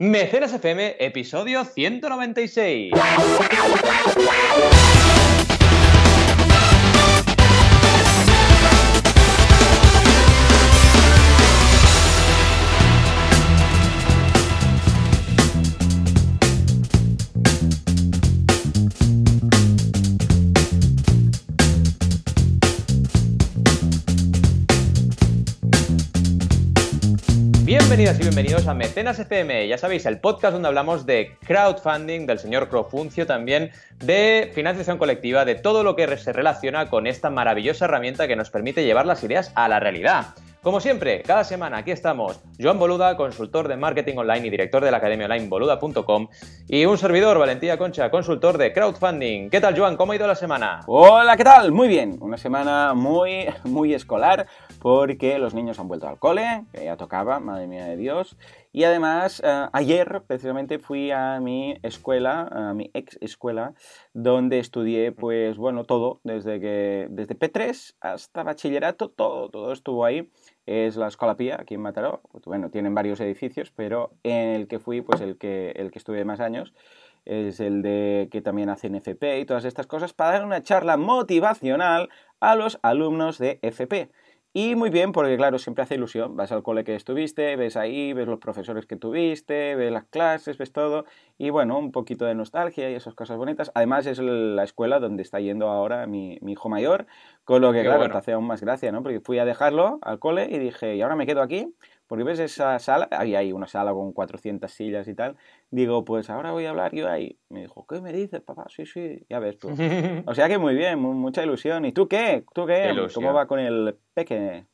Mecenas FM, episodio 196. Bienvenidas y bienvenidos a Mecenas FM, ya sabéis, el podcast donde hablamos de crowdfunding, del señor Crofuncio también, de financiación colectiva, de todo lo que se relaciona con esta maravillosa herramienta que nos permite llevar las ideas a la realidad. Como siempre, cada semana aquí estamos Joan Boluda, consultor de marketing online y director de la academia online boluda.com y un servidor, Valentía Concha, consultor de crowdfunding. ¿Qué tal, Joan? ¿Cómo ha ido la semana? Hola, ¿qué tal? Muy bien. Una semana muy, muy escolar porque los niños han vuelto al cole, que ya tocaba, madre mía de Dios. Y además, eh, ayer precisamente fui a mi escuela, a mi ex escuela, donde estudié, pues bueno, todo, desde que desde P3 hasta bachillerato, todo, todo estuvo ahí es la Escola Pía, aquí en Mataró. Pues, bueno, tienen varios edificios, pero en el que fui, pues el que, el que estuve más años, es el de que también hacen FP y todas estas cosas, para dar una charla motivacional a los alumnos de FP. Y muy bien, porque claro, siempre hace ilusión. Vas al cole que estuviste, ves ahí, ves los profesores que tuviste, ves las clases, ves todo. Y bueno, un poquito de nostalgia y esas cosas bonitas. Además, es la escuela donde está yendo ahora mi, mi hijo mayor, con lo que, claro, te hace aún más gracia, ¿no? Porque fui a dejarlo al cole y dije, y ahora me quedo aquí, porque ves esa sala, había ahí una sala con 400 sillas y tal. Digo, pues ahora voy a hablar yo ahí. Me dijo, ¿qué me dices, papá? Sí, sí, ya ves tú. o sea que muy bien, mucha ilusión. ¿Y tú qué? ¿Tú qué? ¿Cómo va con el peque?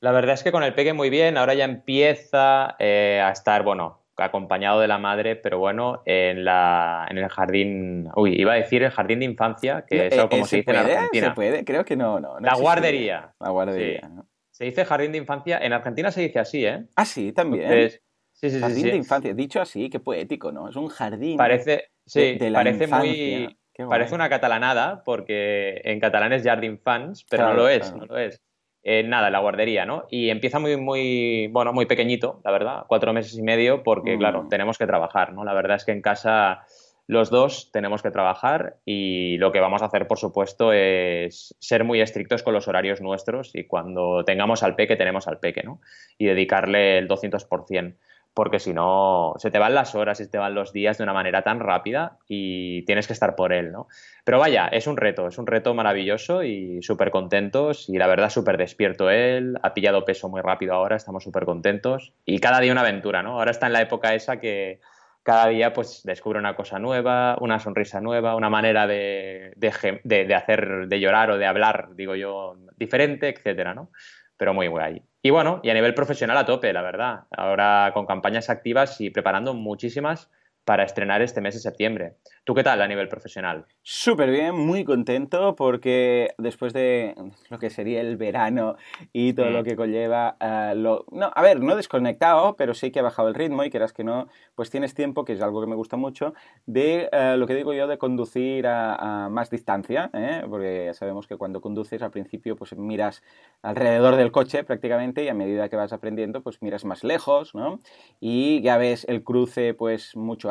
La verdad es que con el peque muy bien. Ahora ya empieza eh, a estar, bueno, acompañado de la madre, pero bueno, en, la, en el jardín, uy, iba a decir el jardín de infancia, que es eh, como se, dice en Argentina. ¿Se puede? Creo que no, no. la guardería. La guardería. Se dice jardín de infancia. En Argentina se dice así, ¿eh? Ah, sí, también. sí, sí, jardín de infancia. Dicho así, qué poético, ¿no? Es un jardín. Parece, sí, de, la parece muy. Parece una catalanada, porque en catalán es jardín fans, pero no lo es, no lo es. Eh, nada, la guardería, ¿no? Y empieza muy, muy, bueno, muy pequeñito, la verdad, cuatro meses y medio, porque, claro, mm. tenemos que trabajar, ¿no? La verdad es que en casa los dos tenemos que trabajar y lo que vamos a hacer, por supuesto, es ser muy estrictos con los horarios nuestros y cuando tengamos al peque, tenemos al peque, ¿no? Y dedicarle el 200%, porque si no, se te van las horas y se te van los días de una manera tan rápida y tienes que estar por él, ¿no? Pero vaya, es un reto, es un reto maravilloso y súper contentos y la verdad súper despierto él, ha pillado peso muy rápido ahora, estamos súper contentos y cada día una aventura, ¿no? Ahora está en la época esa que cada día pues descubre una cosa nueva, una sonrisa nueva, una manera de, de, hacer, de llorar o de hablar, digo yo, diferente, etcétera, ¿no? Pero muy guay. Y bueno, y a nivel profesional a tope, la verdad. Ahora con campañas activas y preparando muchísimas para estrenar este mes de septiembre. ¿Tú qué tal a nivel profesional? Súper bien, muy contento porque después de lo que sería el verano y todo lo mm. que conlleva, uh, lo, no, a ver, no desconectado, pero sí que ha bajado el ritmo y quieras que no, pues tienes tiempo, que es algo que me gusta mucho, de uh, lo que digo yo de conducir a, a más distancia, ¿eh? porque ya sabemos que cuando conduces al principio pues miras alrededor del coche prácticamente y a medida que vas aprendiendo pues miras más lejos, ¿no? Y ya ves el cruce pues mucho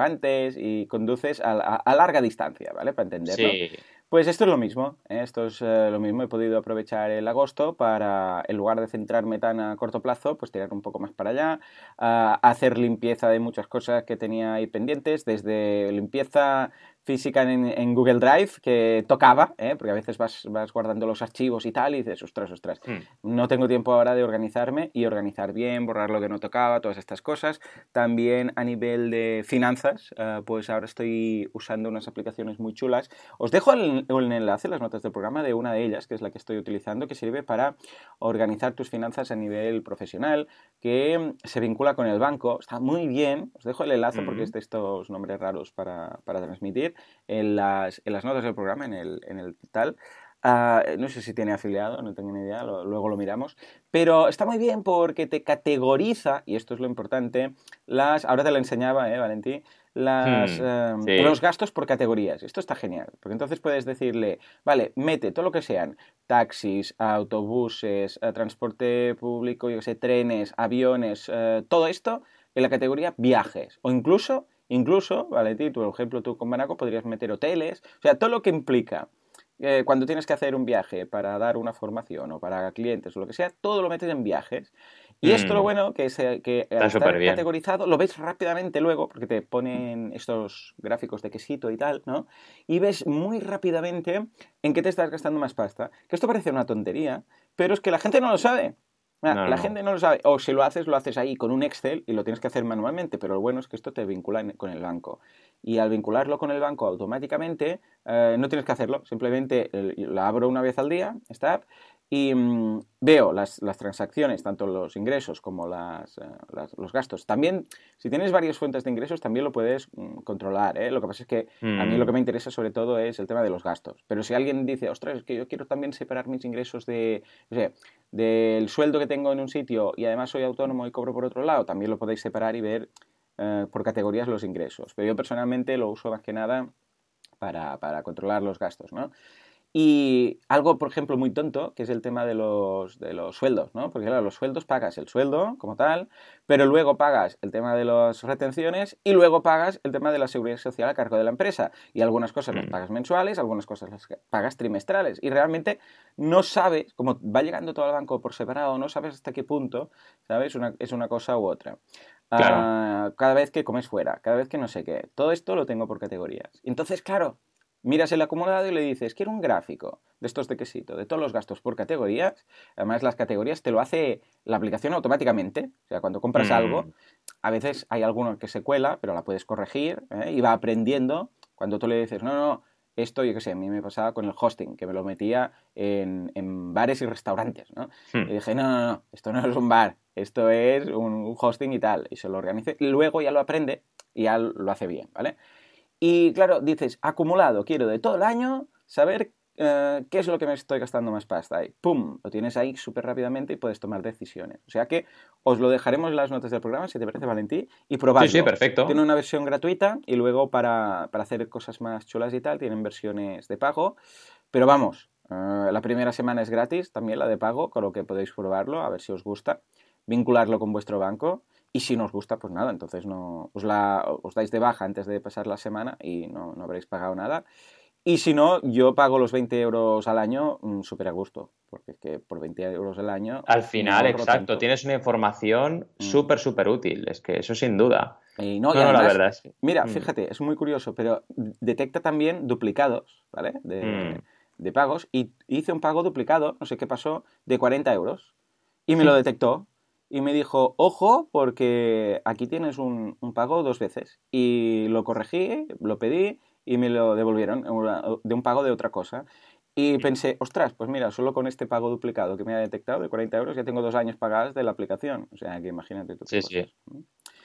y conduces a, larga distancia, ¿vale? Para entenderlo. Pues esto es lo mismo, ¿eh? esto es eh, lo mismo. He podido aprovechar el agosto para, en lugar de centrarme tan a corto plazo, pues tirar un poco más para allá, hacer limpieza de muchas cosas que tenía ahí pendientes, desde limpieza física en, Google Drive que tocaba, ¿eh? porque a veces vas, vas, guardando los archivos y tal y dices, ostras, ostras, hmm. no tengo tiempo ahora de organizarme y organizar bien, borrar lo que no tocaba, todas estas cosas. También a nivel de finanzas, eh, pues ahora estoy usando unas aplicaciones muy chulas. Os dejo el, el enlace, las notas del programa, de una de ellas, que es la que estoy utilizando, que sirve para organizar tus finanzas a nivel profesional, que se vincula con el banco. Está muy bien, os dejo el enlace porque es de estos nombres raros para, para transmitir en las, en las notas del programa, en el, en el tal. Ah, no sé si tiene afiliado, no tengo ni idea, luego lo miramos. Pero está muy bien porque te categoriza, y esto es lo importante, las. Ahora te lo enseñaba, ¿eh, Valentí? Las, hmm, em, los gastos por categorías. Esto está genial, porque entonces puedes decirle, vale, mete todo lo que sean taxis, autobuses, eh, transporte público, yo sé, trenes, aviones, eh, todo esto en la categoría viajes o incluso, incluso, Valentín, tu ejemplo tú con Banaco podrías meter hoteles, o sea, todo lo que implica eh, cuando tienes que hacer un viaje para dar una formación o para clientes o lo que sea, todo lo metes en viajes. Y esto lo mm. bueno que es que al estar categorizado lo ves rápidamente luego, porque te ponen estos gráficos de quesito y tal, ¿no? Y ves muy rápidamente en qué te estás gastando más pasta. Que esto parece una tontería, pero es que la gente no lo sabe. la gente no lo sabe. O si lo haces, lo haces ahí con un Excel y lo tienes que hacer manualmente, pero lo bueno es que esto te vincula con el banco. Y al vincularlo con el banco automáticamente, eh, no tienes que hacerlo, simplemente la abro una vez al día, esta app, y mm, veo las, transacciones, tanto los ingresos como eh, los gastos. También, si tienes varias fuentes de ingresos, también lo puedes mm, controlar. ¿eh? Lo que pasa es que a mí lo que me mm. interesa sobre todo es el tema de los gastos. Pero si alguien dice, ostras, es que yo quiero también separar mis ingresos de, del sueldo que tengo en un sitio y además soy autónomo y cobro por otro lado, también lo podéis separar y ver eh, por categorías los ingresos. Pero yo personalmente lo uso más que nada para, para controlar los gastos, ¿no? Y algo, por ejemplo, muy tonto, que es el tema de los, de los sueldos, ¿no? Porque claro, los sueldos pagas el sueldo como tal, pero luego pagas el tema de las retenciones y luego pagas el tema de la seguridad social a cargo de la empresa. Y algunas cosas las mm. pagas mensuales, algunas cosas las pagas trimestrales. Y realmente no sabes, como va llegando todo al banco por separado, no sabes hasta qué punto, ¿sabes? Una, es una cosa u otra. Ah, cada vez que comes fuera, cada vez que no sé qué. Todo esto lo tengo por categorías. Entonces, claro, miras el acumulado y le dices, quiero un gráfico de estos de quesito, de todos los gastos por categorías. Además, las categorías te lo hace la aplicación automáticamente. O sea, cuando compras mm. algo, a veces hay alguno que se cuela, pero la puedes corregir ¿eh? y va aprendiendo. Cuando tú le dices, no, no, esto, yo qué sé, a mí me pasaba con el hosting, que me lo metía en, bares y restaurantes, ¿no? Hmm. Y dije, no, no, no, esto no es un bar, esto es un, hosting y tal. Y se lo organice. Luego ya lo aprende y ya lo hace bien, ¿vale? Y claro, dices, acumulado, quiero de todo el año saber eh, qué es lo que me estoy gastando más pasta. Y ¡pum! Lo tienes ahí súper rápidamente y puedes tomar decisiones. O sea que os lo dejaremos en las notas del programa, si te parece, Valentí, y probadlo. Sí, sí, perfecto. Tiene una versión gratuita y luego para, hacer cosas más chulas y tal, tienen versiones de pago. Pero vamos, eh, la primera semana es gratis, también la de pago, con lo que podéis probarlo, a ver si os gusta. Vincularlo con vuestro banco y si nos gusta, pues nada, entonces no, os, la, os dais de baja antes de pasar la semana y no, no habréis pagado nada. Y si no, yo pago los 20 euros al año mm, súper a gusto, porque es que por 20 euros al año... Al final, exacto, tienes una información mm. súper, súper útil, es que eso sin duda. Y no, la verdad es Mira, mm. fíjate, es muy curioso, pero detecta también duplicados, ¿vale? De, de pagos, y hice un pago duplicado, no sé qué pasó, de 40 euros, y me lo detectó, y me dijo, ojo, porque aquí tienes un, pago dos veces. Y lo corregí, lo pedí y me lo devolvieron de un pago de otra cosa. Y pensé, ostras, pues mira, solo con este pago duplicado que me ha detectado de 40 euros ya tengo dos años pagados de la aplicación. O sea, que imagínate tú. Sí, sí.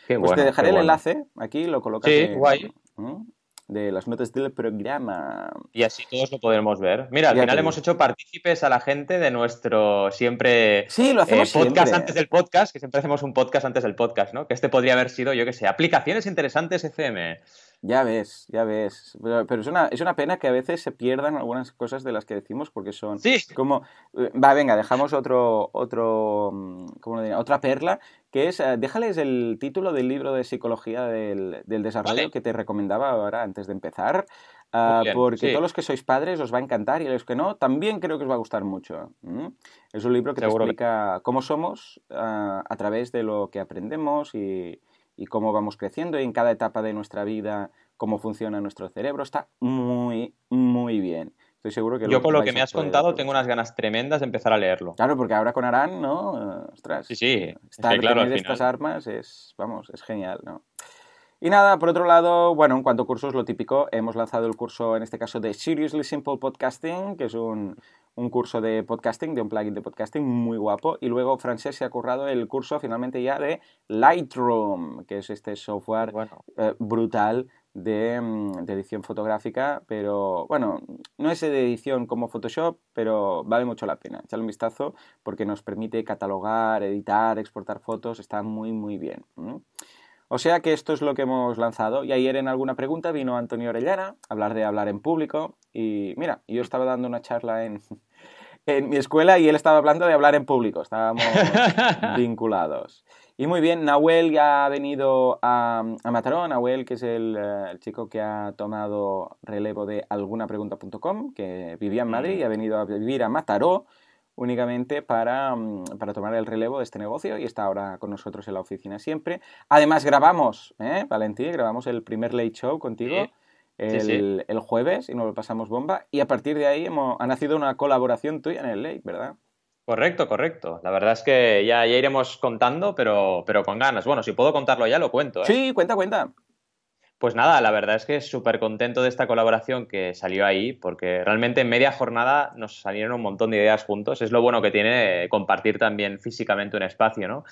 pues te dejaré el enlace, aquí lo colocas. Sí, guay de las notas del programa. Y así todos lo podemos ver. Mira, al final hemos hecho partícipes a la gente de nuestro siempre sí, lo hacemos eh, podcast antes del podcast, que siempre hacemos un podcast antes del podcast, ¿no? Que este podría haber sido, yo qué sé, aplicaciones interesantes FM. Ya ves, ya ves. Pero, es, una, es una pena que a veces se pierdan algunas cosas de las que decimos porque son sí. como... Eh, va, venga, dejamos otro, otro, mm, ¿cómo lo otra perla, que es, eh, déjales el título del libro de psicología del, desarrollo que te recomendaba ahora antes de empezar. Ah, porque todos los que sois padres os va a encantar y los que no, también creo que os va a gustar mucho. Es un libro que te explica cómo somos ah, a través de lo que aprendemos y, y cómo vamos creciendo y en cada etapa de nuestra vida cómo funciona nuestro cerebro. Está muy, muy bien. Estoy seguro que... Yo con lo que me has contado tengo unas ganas tremendas de empezar a leerlo. Claro, porque ahora con Arán, ¿no? Ostras. Sí, sí. Estar claro, de estas armas es, vamos, es genial, ¿no? Y nada, por otro lado, bueno, en cuanto a cursos, lo típico, hemos lanzado el curso, en este caso, de Seriously Simple Podcasting, que es un, un curso de podcasting, de un plugin de podcasting muy guapo. Y luego Francés se ha currado el curso finalmente ya de Lightroom, que es este software eh, brutal mm, de, edición fotográfica, pero bueno, no es de edición como Photoshop, pero vale mucho la pena. Echale un vistazo porque nos permite catalogar, editar, exportar fotos, está muy muy bien. O sea que esto es lo que hemos lanzado. Y ayer en alguna pregunta vino Antonio Orellana a hablar de hablar en público. Y mira, yo estaba dando una charla en, en mi escuela y él estaba hablando de hablar en público. Estábamos vinculados. Y muy bien, Nahuel ya ha venido a, a Mataró. Nahuel, que es el, eh, el, chico que ha tomado relevo de algunapregunta.com, que vivía en Madrid y ha venido a vivir a Mataró únicamente para, mm, para, tomar el relevo de este negocio y está ahora con nosotros en la oficina siempre. Además grabamos, ¿eh, Valentín? Grabamos el primer Late Show contigo. El, el, jueves y nos lo pasamos bomba y a partir de ahí hemos, ha nacido una colaboración tuya en el Late, ¿verdad? Correcto, correcto. La verdad es que ya, ya iremos contando, pero, pero con ganas. Bueno, si puedo contarlo ya, lo cuento. ¿eh? Sí, cuenta, cuenta. Pues nada, la verdad es que súper contento de esta colaboración que salió ahí, porque realmente en media jornada nos salieron un montón de ideas juntos. Es lo bueno que tiene compartir también físicamente un espacio, ¿no?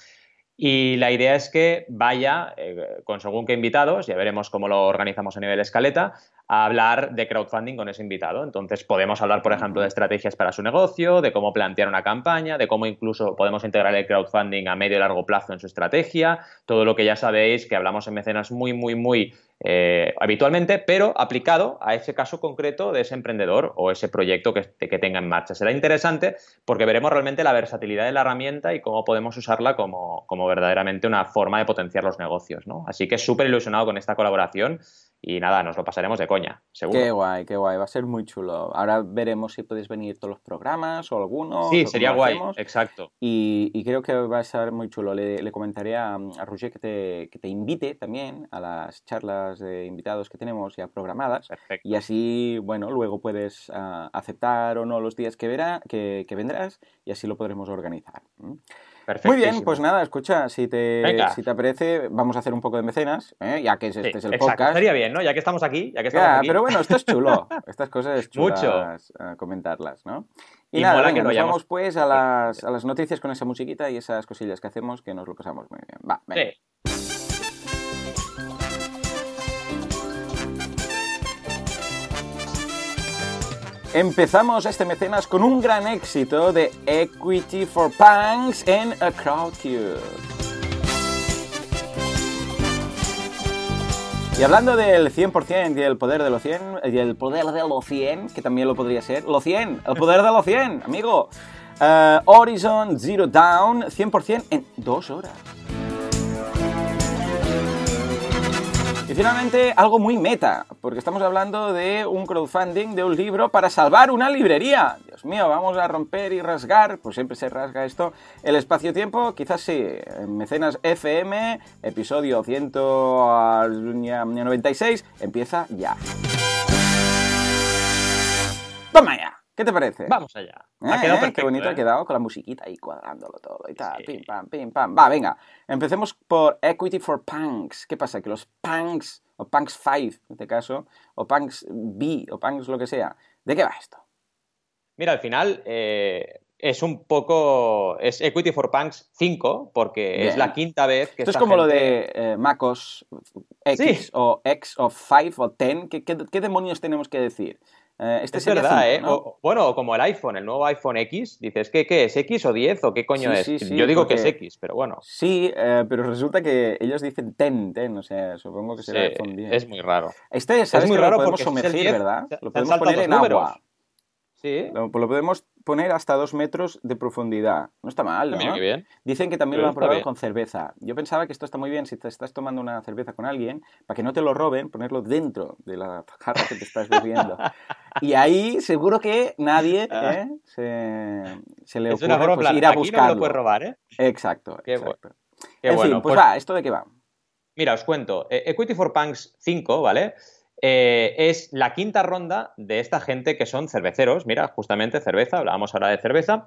Y la idea es que vaya eh, con según qué invitados, ya veremos cómo lo organizamos a nivel escaleta, a hablar de crowdfunding con ese invitado. Entonces podemos hablar, por ejemplo, de estrategias para su negocio, de cómo plantear una campaña, de cómo incluso podemos integrar el crowdfunding a medio y largo plazo en su estrategia, todo lo que ya sabéis que hablamos en mecenas muy, muy, muy eh, habitualmente, pero aplicado a ese caso concreto de ese emprendedor o ese proyecto que, que, tenga en marcha. Será interesante porque veremos realmente la versatilidad de la herramienta y cómo podemos usarla como, como verdaderamente una forma de potenciar los negocios. ¿no? Así que súper ilusionado con esta colaboración y nada, nos lo pasaremos de coña, seguro. Qué guay, qué guay, va a ser muy chulo. Ahora veremos si podéis venir todos los programas o algunos. Sí, sería guay, exacto. Y, creo que va a ser muy chulo. Le, comentaré a, a Roger que te, que te, invite también a las charlas de invitados que tenemos ya programadas. Perfecto. Y así, bueno, luego puedes uh, aceptar o no los días que, verá, que, que, vendrás y así lo podremos organizar. Muy bien, pues nada, escucha, si te, si te aparece, vamos a hacer un poco de mecenas, ¿eh? ya que este es el podcast. Estaría bien, ¿no? Ya que estamos aquí, ya que estamos ya, aquí. Pero bueno, esto es chulo, estas cosas es chulas Mucho. comentarlas, ¿no? Y, nada, venga, nos vamos pues a las, a las noticias con esa musiquita y esas cosillas que hacemos que nos lo pasamos muy bien. Va, venga. Sí. Empezamos este mecenas con un gran éxito de Equity for Punks en A Crowdcube. Y hablando del 100% y el poder de los 100, y el poder de los 100, que también lo podría ser, los 100, el poder de los 100, amigo. Uh, Horizon Zero Down, 100% en dos horas. Y finalmente, algo muy meta, porque estamos hablando de un crowdfunding de un libro para salvar una librería. Dios mío, vamos a romper y rasgar, pues siempre se rasga esto, el espacio-tiempo, quizás sí, Mecenas FM, episodio 196, empieza ya. ¡Toma ya! ¿Qué te parece? Vamos allá. ¿Eh? Qué bonito ha ¿eh? quedado con la musiquita ahí cuadrándolo todo y tal. Pim, pam, pim, pam. Va, venga. Empecemos por Equity for Punks. ¿Qué pasa? Que los punks, o punks 5 en este caso, o punks B, o punks lo que sea. ¿De qué va esto? Mira, al final eh, es un poco. Es Equity for Punks 5, porque es la quinta vez que. Esto es como lo de MacOS X, o X, o 5, o 10. qué demonios tenemos que decir? Eh, este es verdad, ¿eh? bueno, como el iPhone, el nuevo iPhone X, dices, ¿qué, qué es? ¿X o 10 o qué coño es? Yo digo que es X, pero bueno. Sí, eh, pero resulta que ellos dicen ten, ten, o sea, supongo que será iPhone 10. Es muy raro. Este, ¿sabes es muy raro lo podemos sumergir, ¿verdad? Lo podemos poner en agua. Sí. Lo, podemos poner hasta dos metros de profundidad. No está mal, ¿no? bien. Dicen que también lo han probado con cerveza. Yo pensaba que esto está muy bien si te estás tomando una cerveza con alguien, para que no te lo roben, ponerlo dentro de la jarra que te estás bebiendo. y ahí seguro que nadie ah. ¿eh? se, se, le ocurre pues, ir a buscarlo. no lo puedes robar, ¿eh? Exacto, Qué exacto. en fin, pues, pues, va, ¿esto de qué va? Mira, os cuento. Eh, Equity for Punks 5, ¿vale? Eh, es la quinta ronda de esta gente que son cerveceros, mira, justamente cerveza, hablábamos ahora de cerveza,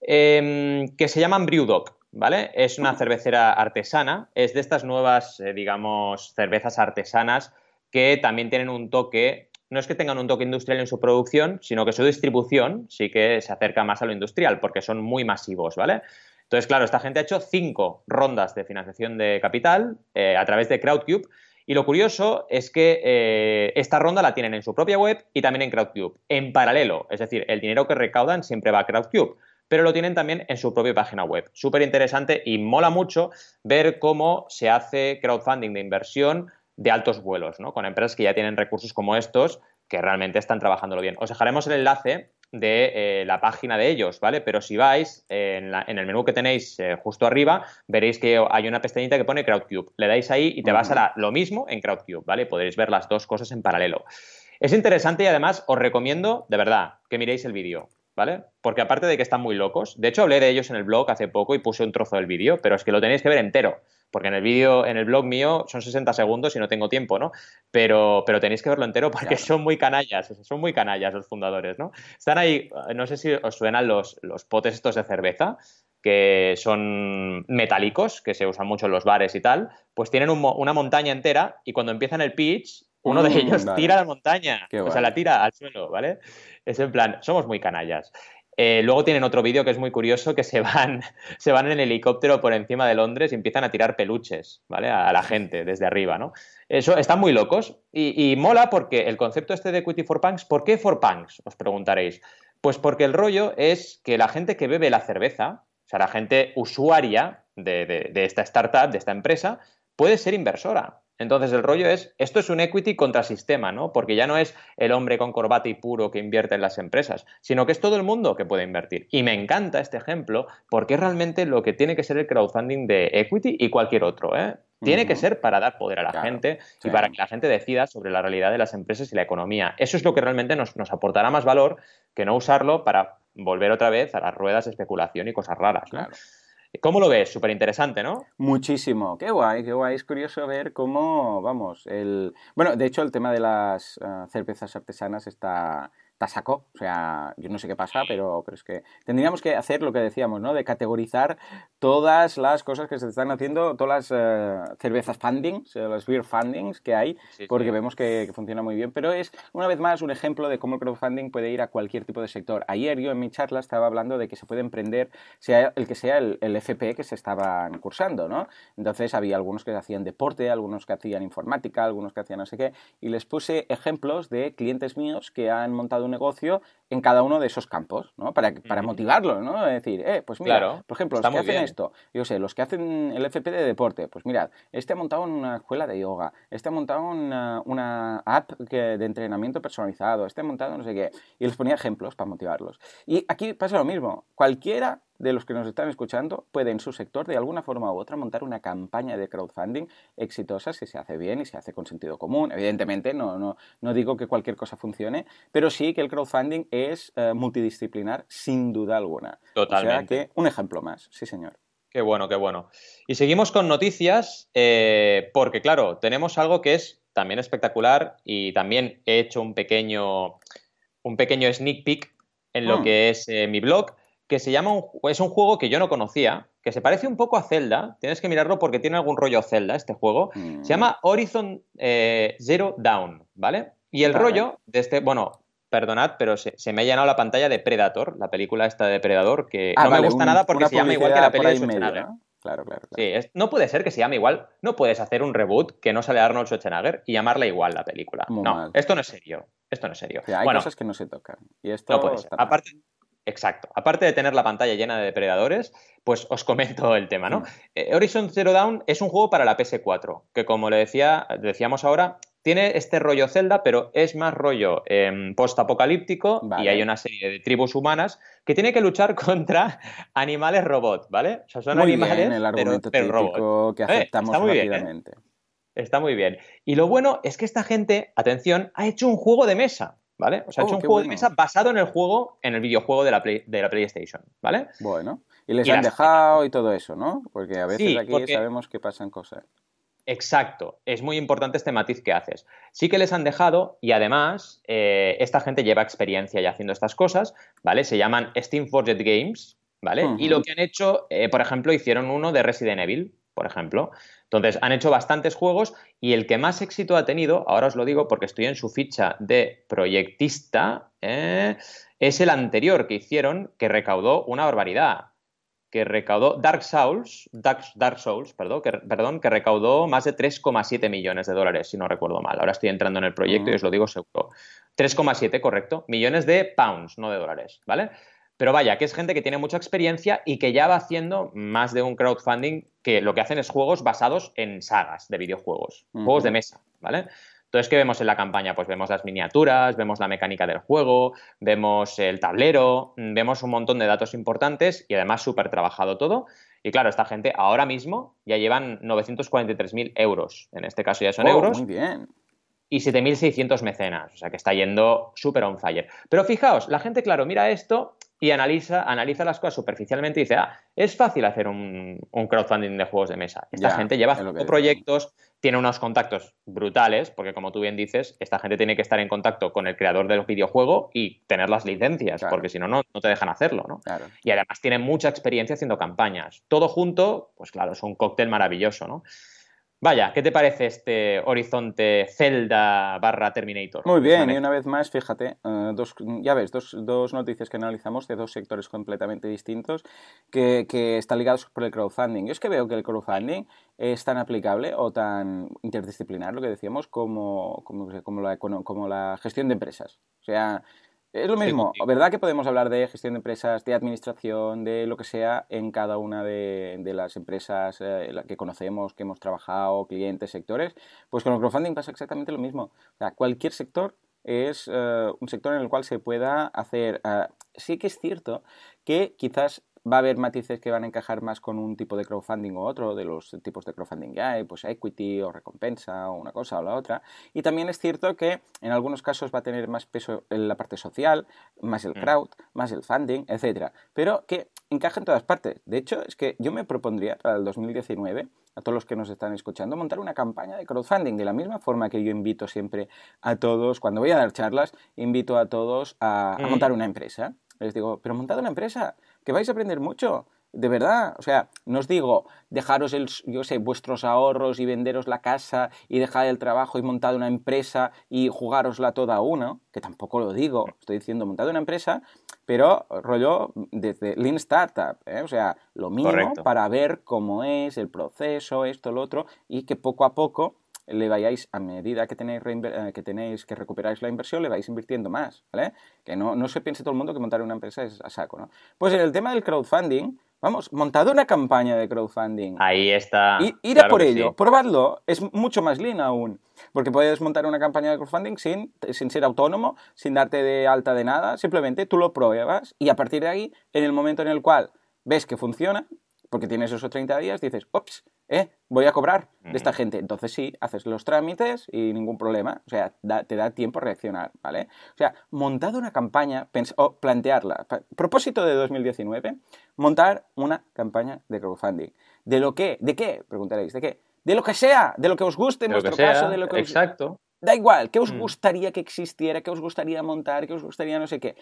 em, que se llaman Brewdog, ¿vale? Es una cervecera artesana, es de estas nuevas, eh, digamos, cervezas artesanas que también tienen un toque, no es que tengan un toque industrial en su producción, sino que su distribución sí que se acerca más a lo industrial, porque son muy masivos, ¿vale? Entonces, claro, esta gente ha hecho cinco rondas de financiación de capital eh, a través de Crowdcube y lo curioso es que eh, esta ronda la tienen en su propia web y también en Crowdcube, en paralelo. Es decir, el dinero que recaudan siempre va a Crowdcube, pero lo tienen también en su propia página web. Súper interesante y mola mucho ver cómo se hace crowdfunding de inversión de altos vuelos, ¿no? Con empresas que ya tienen recursos como estos que realmente están trabajándolo bien. Os dejaremos el enlace de eh, la página de ellos, ¿vale? Pero si vais en, el menú que tenéis eh, justo arriba, veréis que hay una pestañita que pone Crowdcube. Le dais ahí y te vas a lo mismo en Crowdcube, ¿vale? Podréis ver las dos cosas en paralelo. Es interesante y además os recomiendo, de verdad, que miréis el vídeo. ¿vale? Porque aparte de que están muy locos, de hecho hablé de ellos en el blog hace poco y puse un trozo del vídeo, pero es que lo tenéis que ver entero, porque en el vídeo, en el blog mío son 60 segundos y no tengo tiempo, ¿no? Pero, pero tenéis que verlo entero porque son muy canallas, son muy canallas los fundadores, ¿no? Están ahí, no sé si os suenan los, los potes estos de cerveza, que son metálicos, que se usan mucho en los bares y tal, pues tienen una montaña entera y cuando empiezan el pitch, uno de mm, ellos tira la montaña, o sea, la tira al suelo, ¿vale? Es en plan, somos muy canallas. Eh, luego tienen otro vídeo que es muy curioso, que se van, se van en helicóptero por encima de Londres y empiezan a tirar peluches, ¿vale? A, la gente desde arriba, ¿no? Eso, están muy locos y, mola porque el concepto este de Equity for Punks, ¿por qué for Punks? Os preguntaréis. Pues porque el rollo es que la gente que bebe la cerveza, o sea, la gente usuaria de esta startup, de esta empresa, puede ser inversora. Entonces el rollo es, esto es un equity contra sistema, ¿no? Porque ya no es el hombre con corbata y puro que invierte en las empresas, sino que es todo el mundo que puede invertir. Y me encanta este ejemplo porque es realmente lo que tiene que ser el crowdfunding de equity y cualquier otro, ¿eh? Tiene que ser para dar poder a la gente y para que la gente decida sobre la realidad de las empresas y la economía. Eso es lo que realmente nos, aportará más valor que no usarlo para volver otra vez a las ruedas de especulación y cosas raras. ¿no? ¿Cómo lo ves? Súper interesante, ¿no? Muchísimo. Qué guay, qué guay. Es curioso ver cómo, vamos, el... Bueno, de hecho el tema de las eh, cervezas artesanas está, tasaco, o sea, yo no sé qué pasa, pero, pero es que tendríamos que hacer lo que decíamos, ¿no? De categorizar todas las cosas que se están haciendo, todas las eh, cervezas fundings, las beer fundings que hay, porque vemos que, funciona muy bien, pero es una vez más un ejemplo de cómo el crowdfunding puede ir a cualquier tipo de sector. Ayer yo en mi charla estaba hablando de que se puede emprender, sea el que sea el, el FP que se estaban cursando, ¿no? Entonces había algunos que hacían deporte, algunos que hacían informática, algunos que hacían no sé qué, y les puse ejemplos de clientes míos que han montado negocio en cada uno de esos campos, ¿no? Para, para motivarlos, ¿no? Es decir, eh, pues mira, por ejemplo, los que hacen esto, yo sé, los que hacen el FP de deporte, pues mirad, este ha montado una escuela de yoga, este ha montado una, una app que, de entrenamiento personalizado, este ha montado no sé qué, y les ponía ejemplos para motivarlos. Y aquí pasa lo mismo, cualquiera de los que nos están escuchando puede en su sector de alguna forma u otra montar una campaña de crowdfunding exitosa si se hace bien y se hace con sentido común. Evidentemente no, no, no digo que cualquier cosa funcione, pero sí que el crowdfunding es eh, multidisciplinar sin duda alguna. Totalmente. O sea que un ejemplo más, sí señor. Qué bueno, qué bueno. Y seguimos con noticias eh, porque claro, tenemos algo que es también espectacular y también he hecho un pequeño, un pequeño sneak peek en lo mm. que es eh, mi blog que se llama un, es un juego que yo no conocía, que se parece un poco a Zelda, tienes que mirarlo porque tiene algún rollo Zelda este juego, se mm. llama Horizon eh, Zero Dawn, ¿vale? Y el rollo de este, bueno, perdonad, pero se, me ha llenado la pantalla de Predator, la película esta de Predador, que ah, no me gusta nada porque se llama igual que la película de Schwarzenegger. Claro, claro, Sí, no puede ser que se llame igual. No puedes hacer un reboot que no sale Arnold Schwarzenegger y llamarla igual la película. no, esto no es serio. Esto no es serio. hay cosas que no se tocan. Y esto no puede ser. Aparte, Exacto. Aparte de tener la pantalla llena de depredadores, pues os comento el tema, ¿no? Mm. Eh, Horizon Zero Dawn es un juego para la PS4, que como le decía, decíamos ahora, tiene este rollo Zelda, pero es más rollo eh, post-apocalíptico y hay una serie de tribus humanas que tiene que luchar contra animales robot, ¿vale? O sea, son animales, el argumento pero, que eh, aceptamos muy ¿eh? rápidamente. Está muy bien. Y lo bueno es que esta gente, atención, ha hecho un juego de mesa. ¿Vale? O sea, ha hecho oh, un juego de mesa basado en el juego, en el videojuego de la, de la PlayStation, ¿vale? Bueno, y les han dejado y todo eso, ¿no? Porque a veces aquí sabemos que pasan cosas. Exacto, es muy importante este matiz que haces. Sí que les han dejado y además eh, esta gente lleva experiencia ya haciendo estas cosas, ¿vale? Se llaman Steam Forged Games, ¿vale? Y lo que han hecho, eh, por ejemplo, hicieron uno de Resident Evil, por ejemplo. Entonces, han hecho bastantes juegos y el que más éxito ha tenido, ahora os lo digo porque estoy en su ficha de proyectista, eh, es el anterior que hicieron, que recaudó una barbaridad. Que recaudó Dark Souls, Dark, Souls, perdón que, perdón, que recaudó más de 3,7 millones de dólares, si no recuerdo mal. Ahora estoy entrando en el proyecto y os lo digo seguro. 3,7, correcto. Millones de pounds, no de dólares, ¿vale? Pero vaya, que es gente que tiene mucha experiencia y que ya va haciendo más de un crowdfunding que lo que hacen es juegos basados en sagas de videojuegos, juegos de mesa, ¿vale? Entonces, ¿qué vemos en la campaña? Pues vemos las miniaturas, vemos la mecánica del juego, vemos el tablero, vemos un montón de datos importantes y además súper trabajado todo. Y claro, esta gente ahora mismo ya llevan 943.000 euros. En este caso ya son Oh, euros. Muy bien. Y 7.600 mecenas. O sea que está yendo súper on fire. Pero fijaos, la gente, claro, mira esto y analiza, analiza las cosas superficialmente y dice, ah, es fácil hacer un, un crowdfunding de juegos de mesa. Esta Ya, gente lleva cinco proyectos, tiene unos contactos brutales, porque como tú bien dices, esta gente tiene que estar en contacto con el creador del videojuego y tener las licencias, Claro. porque si no, no no te dejan hacerlo, ¿no? Claro. Y además tiene mucha experiencia haciendo campañas. Todo junto, pues claro, es un cóctel maravilloso, ¿no? Vaya, ¿qué te parece este horizonte Zelda barra Terminator? Muy bien, y una vez más, fíjate, eh, dos, ya ves, dos, dos noticias que analizamos de dos sectores completamente distintos que, que están ligados por el crowdfunding. Yo es que veo que el crowdfunding es tan aplicable o tan interdisciplinar, lo que decíamos, como, como, como la, como la gestión de empresas. O sea, es lo mismo. ¿verdad? Que podemos hablar de gestión de empresas, de administración, de lo que sea en cada una de, de las empresas eh, que conocemos, que hemos trabajado, clientes, sectores. Pues con el crowdfunding pasa exactamente lo mismo. O sea, cualquier sector es eh, un sector en el cual se pueda hacer. eh, sí que es cierto que quizás va a haber matices que van a encajar más con un tipo de crowdfunding u otro, de los tipos de crowdfunding que hay, pues equity o recompensa o una cosa o la otra. Y también es cierto que en algunos casos va a tener más peso en la parte social, más el Mm. crowd, más el funding, etcétera. Pero que encaja en todas partes. De hecho, es que yo me propondría para el 2019 a todos los que nos están escuchando montar una campaña de crowdfunding de la misma forma que yo invito siempre a todos cuando voy a dar charlas invito a todos a, a Mm. montar una empresa les digo pero montad una empresa que vais a aprender mucho de verdad, o sea, no os digo dejaros el, yo sé, vuestros ahorros y venderos la casa y dejar el trabajo y montad una empresa y jugárosla toda a uno, que tampoco lo digo, estoy diciendo montad una empresa, pero rollo desde Lean Startup, ¿eh? o sea, lo mínimo Correcto. para ver cómo es el proceso, esto, lo otro, y que poco a poco le vayáis, a medida que tenéis, eh, que tenéis que recuperáis la inversión, le vais invirtiendo más, ¿vale? Que no, no se piense todo el mundo que montar una empresa es a saco, ¿no? Pues en el tema del crowdfunding, vamos, montad una campaña de crowdfunding. Ahí está. Y, ir a por ello, sí. probadlo, es mucho más lean aún. Porque puedes montar una campaña de crowdfunding sin, sin ser autónomo, sin darte de alta de nada, simplemente tú lo pruebas y a partir de ahí, en el momento en el cual ves que funciona, porque tienes esos 30 días, dices, ops, eh, voy a cobrar de esta gente. Entonces sí, haces los trámites y ningún problema. O sea, da- te da tiempo a reaccionar, ¿vale? O sea, montad una campaña, o plantearla. Propósito de 2019, montar una campaña de crowdfunding. ¿De lo qué? ¿De qué? Preguntaréis, ¿de qué? De lo que sea, de lo que os guste en De lo que vuestro sea, caso, de lo que os... exacto. Da igual, ¿qué os Mm. gustaría que existiera? ¿Qué os gustaría montar? ¿Qué os gustaría no sé qué?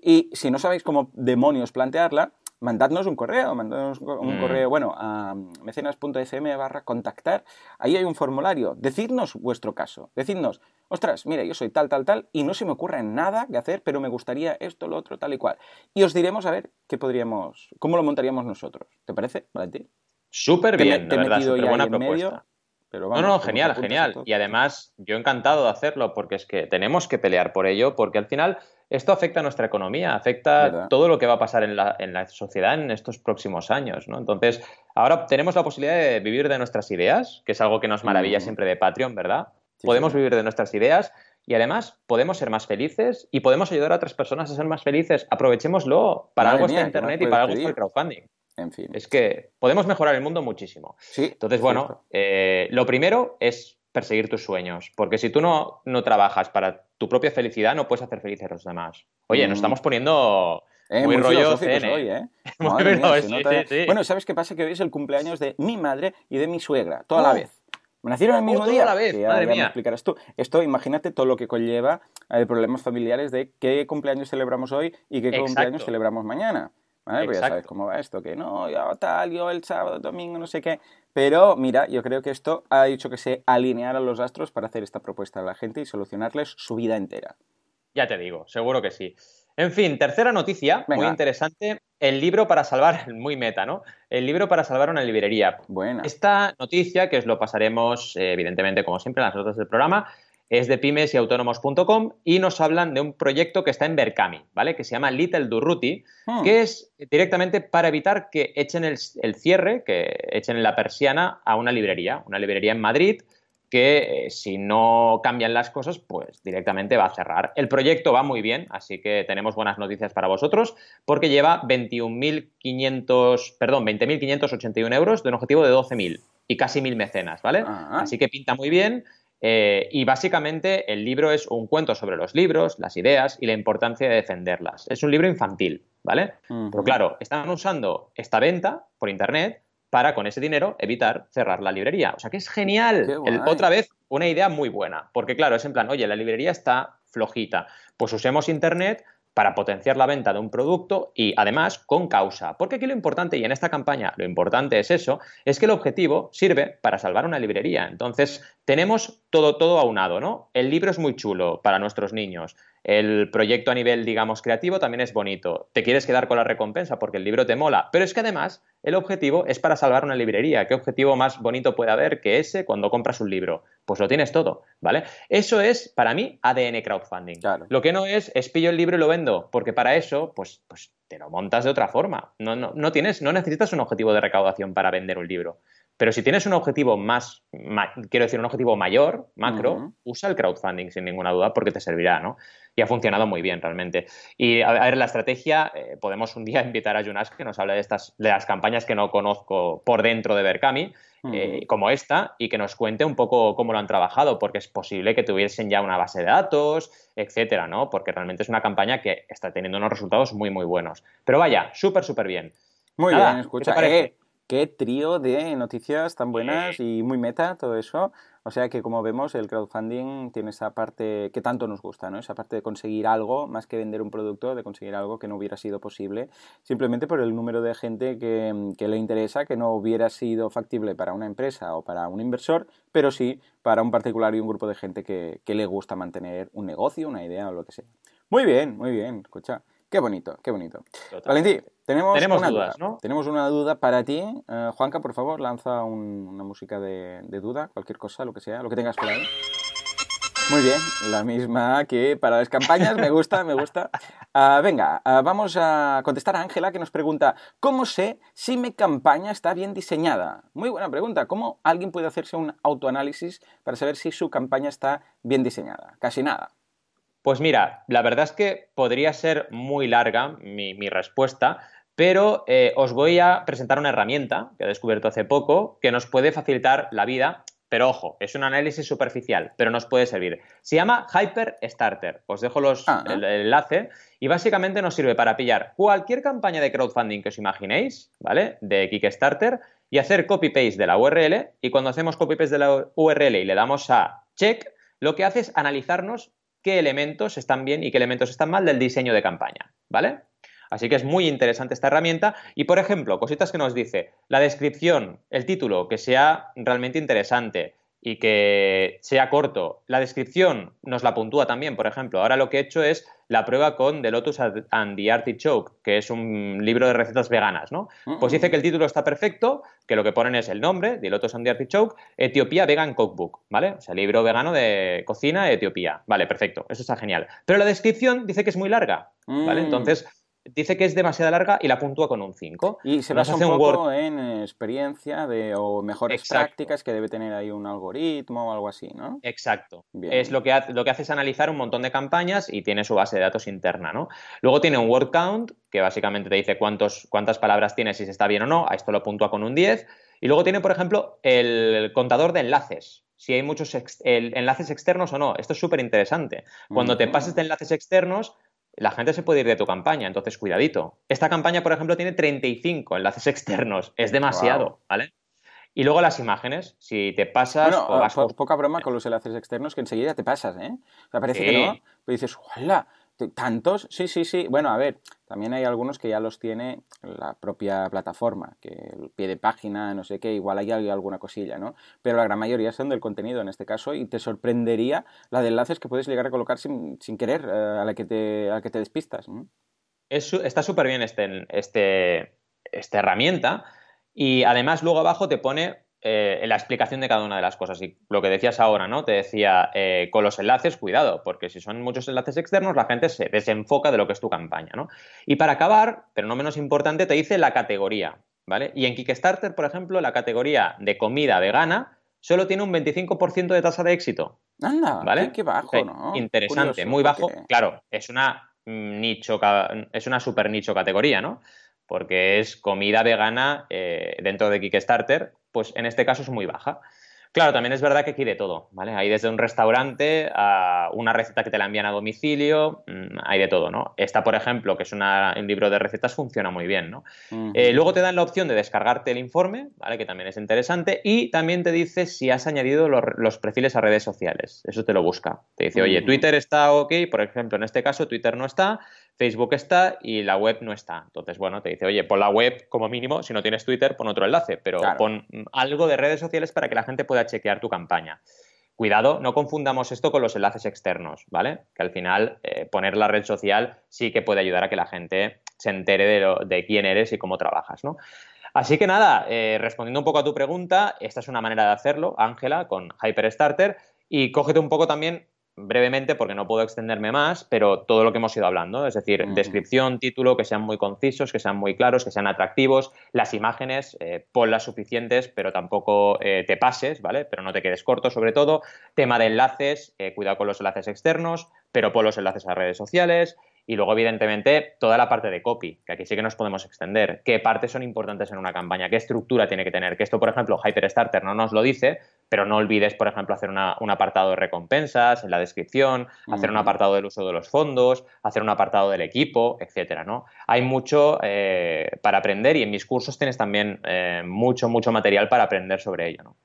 Y si no sabéis cómo demonios plantearla, mandadnos un correo, mandadnos un Mm. correo, bueno, a mecenas.fm barra contactar. Ahí hay un formulario. Decidnos vuestro caso. Decidnos, ostras, mira, yo soy tal, tal, tal, y no se me ocurre nada que hacer, pero me gustaría esto, lo otro, tal y cual. Y os diremos a ver qué podríamos, cómo lo montaríamos nosotros. ¿Te parece, Valentín? Súper Te bien, te la verdad, metido ya buena en medio, propuesta. Pero No, vamos, no, genial, genial. Y además, yo encantado de hacerlo porque es que tenemos que pelear por ello, porque al final esto afecta a nuestra economía, afecta Verdad. todo lo que va a pasar en la, en la sociedad en estos próximos años, ¿no? Entonces, ahora tenemos la posibilidad de vivir de nuestras ideas, que es algo que nos maravilla Mm. siempre de Patreon, ¿verdad? Sí, podemos vivir de nuestras ideas y además podemos ser más felices y podemos ayudar a otras personas a ser más felices. Aprovechémoslo. Para Madre algo mía, está ¿qué más Internet y para algo está el crowdfunding. En fin. Es que podemos mejorar el mundo muchísimo. Sí, Entonces, bueno, eh, lo primero es perseguir tus sueños, porque si tú no, no trabajas para tu propia felicidad, no puedes hacer felices a los demás. Oye, nos Mm. estamos poniendo Eh, muy, muy rollo zen, ¿eh? hoy, ¿eh? Muy mía, sí, nota- sí, sí. Bueno, ¿sabes qué pasa? Que hoy es el cumpleaños de mi madre y de mi suegra, toda la Oh. vez. Nacieron el mismo toda día. la vez, ya, madre ya me mía. explicarás tú. Esto, imagínate todo lo que conlleva eh, problemas familiares de qué cumpleaños celebramos hoy y qué Exacto. cumpleaños celebramos mañana. ¿Vale? Pues ya sabes cómo va esto, que no, yo tal, yo el sábado, domingo, no sé qué. Pero mira, yo creo que esto ha hecho que se alinearan los astros para hacer esta propuesta a la gente y solucionarles su vida entera. Ya te digo, seguro que sí. En fin, tercera noticia, muy interesante. El libro para salvar, muy meta, ¿no? El libro para salvar una librería. Buena. Esta noticia, que os lo pasaremos, eh, evidentemente, como siempre, en las notas del programa, es de pymes y autónomos.com y nos hablan de un proyecto que está en Berkami, ¿vale? Que se llama Little Durruti, Hmm. que es directamente para evitar que echen el, el cierre, que echen la persiana a una librería, una librería en Madrid que eh, si no cambian las cosas, pues directamente va a cerrar. El proyecto va muy bien, así que tenemos buenas noticias para vosotros, porque lleva 21.500, perdón, 20.581 euros de un objetivo de 12.000 y casi 1.000 mecenas, ¿vale? Ah. Así que pinta muy bien. Eh, y básicamente el libro es un cuento sobre los libros, las ideas y la importancia de defenderlas. Es un libro infantil, ¿vale? Pero claro, están usando esta venta por internet para con ese dinero evitar cerrar la librería. O sea que es genial. otra vez, una idea muy buena. Porque claro, es en plan, oye, la librería está flojita. Pues usemos Internet para potenciar la venta de un producto y además con causa. Porque aquí lo importante, y en esta campaña lo importante es eso, es que el objetivo sirve para salvar una librería. Entonces, tenemos todo, todo aunado, ¿no? El libro es muy chulo para nuestros niños. El proyecto a nivel, digamos, creativo también es bonito. Te quieres quedar con la recompensa porque el libro te mola. Pero es que además el objetivo es para salvar una librería. ¿Qué objetivo más bonito puede haber que ese cuando compras un libro? Pues lo tienes todo, ¿vale? Eso es, para mí, ADN crowdfunding. Lo que no es, es pillo el libro y lo vendo, porque para eso, pues, pues te lo montas de otra forma. No, no, no, tienes, no necesitas un objetivo de recaudación para vender un libro. Pero si tienes un objetivo más, quiero decir, un objetivo mayor, macro, usa el crowdfunding sin ninguna duda porque te servirá, ¿no? Y ha funcionado muy bien realmente. Y a ver, la estrategia, eh, podemos un día invitar a Jonas que nos hable de estas, de las campañas que no conozco por dentro de Berkami, eh, como esta, y que nos cuente un poco cómo lo han trabajado, porque es posible que tuviesen ya una base de datos, etcétera, ¿no? Porque realmente es una campaña que está teniendo unos resultados muy, muy buenos. Pero vaya, súper, súper bien. Muy bien, escucha. Eh, qué trío de noticias tan buenas y muy meta todo eso. O sea que como vemos el crowdfunding tiene esa parte que tanto nos gusta, ¿no? Esa parte de conseguir algo más que vender un producto, de conseguir algo que no hubiera sido posible simplemente por el número de gente que, le interesa, que no hubiera sido factible para una empresa o para un inversor, pero sí para un particular y un grupo de gente que, que le gusta mantener un negocio, una idea o lo que sea. Muy bien, muy bien, escucha. Qué bonito, qué bonito. Valentín, tenemos, una duda. ¿no? Tenemos una duda para ti. Eh, Juanca, por favor, lanza una música de, duda, cualquier cosa, lo que sea, lo que tengas por ahí. Muy bien, la misma que para las campañas, me gusta, me gusta. Ah, venga, ah, vamos a contestar a Ángela que nos pregunta, ¿cómo sé si mi campaña está bien diseñada? Muy buena pregunta, ¿cómo alguien puede hacerse un autoanálisis para saber si su campaña está bien diseñada? Casi nada. Pues mira, la verdad es que podría ser muy larga mi, respuesta, pero eh, os voy a presentar una herramienta que he descubierto hace poco que nos puede facilitar la vida, pero ojo, es un análisis superficial, pero nos puede servir. Se llama Hyper Starter. Os dejo los, ah, el, enlace y básicamente nos sirve para pillar cualquier campaña de crowdfunding que os imaginéis, ¿vale? De Kickstarter y hacer copy-paste de la URL y cuando hacemos copy-paste de la URL y le damos a check, lo que hace es analizarnos qué elementos están bien y qué elementos están mal del diseño de campaña, ¿vale? Así que es muy interesante esta herramienta. Y, por ejemplo, cositas que nos dice, la descripción, el título, que sea realmente interesante, y que sea corto. La descripción nos la puntúa también, por ejemplo. Ahora lo que he hecho es la prueba con The Lotus and the Artichoke, que es un libro de recetas veganas, ¿no? Pues dice que el título está perfecto, que lo que ponen es el nombre, The Lotus and the Artichoke, Etiopía Vegan Cookbook, ¿vale? O sea, libro vegano de cocina de Etiopía. Vale, perfecto, eso está genial. Pero la descripción dice que es muy larga, ¿vale? Mm. Entonces, dice que es demasiado larga y la puntúa con un 5. Y se basa un poco en experiencia de, o mejores prácticas que debe tener ahí un algoritmo o algo así, ¿no? Exacto. Es lo que, hace, lo que hace es analizar un montón de campañas y tiene su base de datos interna, ¿no? Luego tiene un word count, que básicamente te dice cuántos, cuántas palabras tienes si se está bien o no. A esto lo puntúa con un 10. Y luego tiene, por ejemplo, el contador de enlaces si hay muchos enlaces externos o no. Esto es súper interesante. Cuando te pases de enlaces externos, la gente se puede ir de tu campaña, entonces cuidadito. Esta campaña, por ejemplo, tiene 35 enlaces externos, es demasiado, ¿vale? Y luego las imágenes, si te pasas... Bueno, poca broma con los enlaces externos que enseguida te pasas, ¿eh? O sea, parece que no, pero dices, ¡hola! ¿Tantos? Sí, sí, sí. Bueno, a ver, también hay algunos que ya los tiene la propia plataforma, que el pie de página, no sé qué, igual hay alguna cosilla, ¿no? Pero la gran mayoría son del contenido en este caso y te sorprendería la de enlaces que puedes llegar a colocar sin, querer eh, a, la que te, a que te despistas. está súper bien este, este, esta herramienta y además luego abajo te pone eh, la explicación de cada una de las cosas. Y lo que decías ahora, ¿no? Te decía, eh, con los enlaces, cuidado, porque si son muchos enlaces externos, la gente se desenfoca de lo que es tu campaña, ¿no? Y para acabar, pero no menos importante, te dice la categoría, ¿vale? Y en Kickstarter, por ejemplo, la categoría de comida vegana solo tiene un 25% de tasa de éxito. Anda, ¿vale? qué, bajo, ¿no? Interesante, muy bajo. Claro, es una nicho, es una super nicho categoría, ¿no? Porque es comida vegana eh, dentro de Kickstarter, pues en este caso es muy baja. Claro, también es verdad que aquí de todo, ¿vale? Hay desde un restaurante a una receta que te la envían a domicilio, mm, hay de todo, ¿no? Esta, por ejemplo, que es un libro de recetas, funciona muy bien, ¿no? Eh, luego te dan la opción de descargarte el informe, ¿vale? Que también es interesante, y también te dice si has añadido los, perfiles a redes sociales, eso te lo busca. Te dice, oye, Twitter está ok, por ejemplo, en este caso Twitter no está, Facebook está y la web no está. Entonces, bueno, te dice, oye, pon la web como mínimo, si no tienes Twitter, pon otro enlace, pero pon algo de redes sociales para que la gente pueda chequear tu campaña. Cuidado, no confundamos esto con los enlaces externos, ¿vale? Que al final eh, poner la red social sí que puede ayudar a que la gente se entere de, de quién eres y cómo trabajas, ¿no? Así que nada, eh, respondiendo un poco a tu pregunta, esta es una manera de hacerlo, Ángela, con Hyperstarter, y cógete un poco también brevemente porque no puedo extenderme más, pero todo lo que hemos ido hablando, es decir, descripción, título, que sean muy concisos, que sean muy claros, que sean atractivos, las imágenes, eh, ponlas suficientes, pero tampoco eh, te pases, ¿vale? Pero no te quedes corto sobre todo, tema de enlaces, eh, cuidado con los enlaces externos, pero pon los enlaces a redes sociales, y luego, evidentemente, toda la parte de copy, que aquí sí que nos podemos extender. ¿Qué partes son importantes en una campaña? ¿Qué estructura tiene que tener? Que esto, por ejemplo, Hyperstarter no nos lo dice, pero no olvides, por ejemplo, hacer un apartado de recompensas en la descripción, hacer un apartado del uso de los fondos, hacer un apartado del equipo, etcétera, ¿no? Hay mucho eh, para aprender y en mis cursos tienes también eh, mucho, mucho material para aprender sobre ello, ¿no?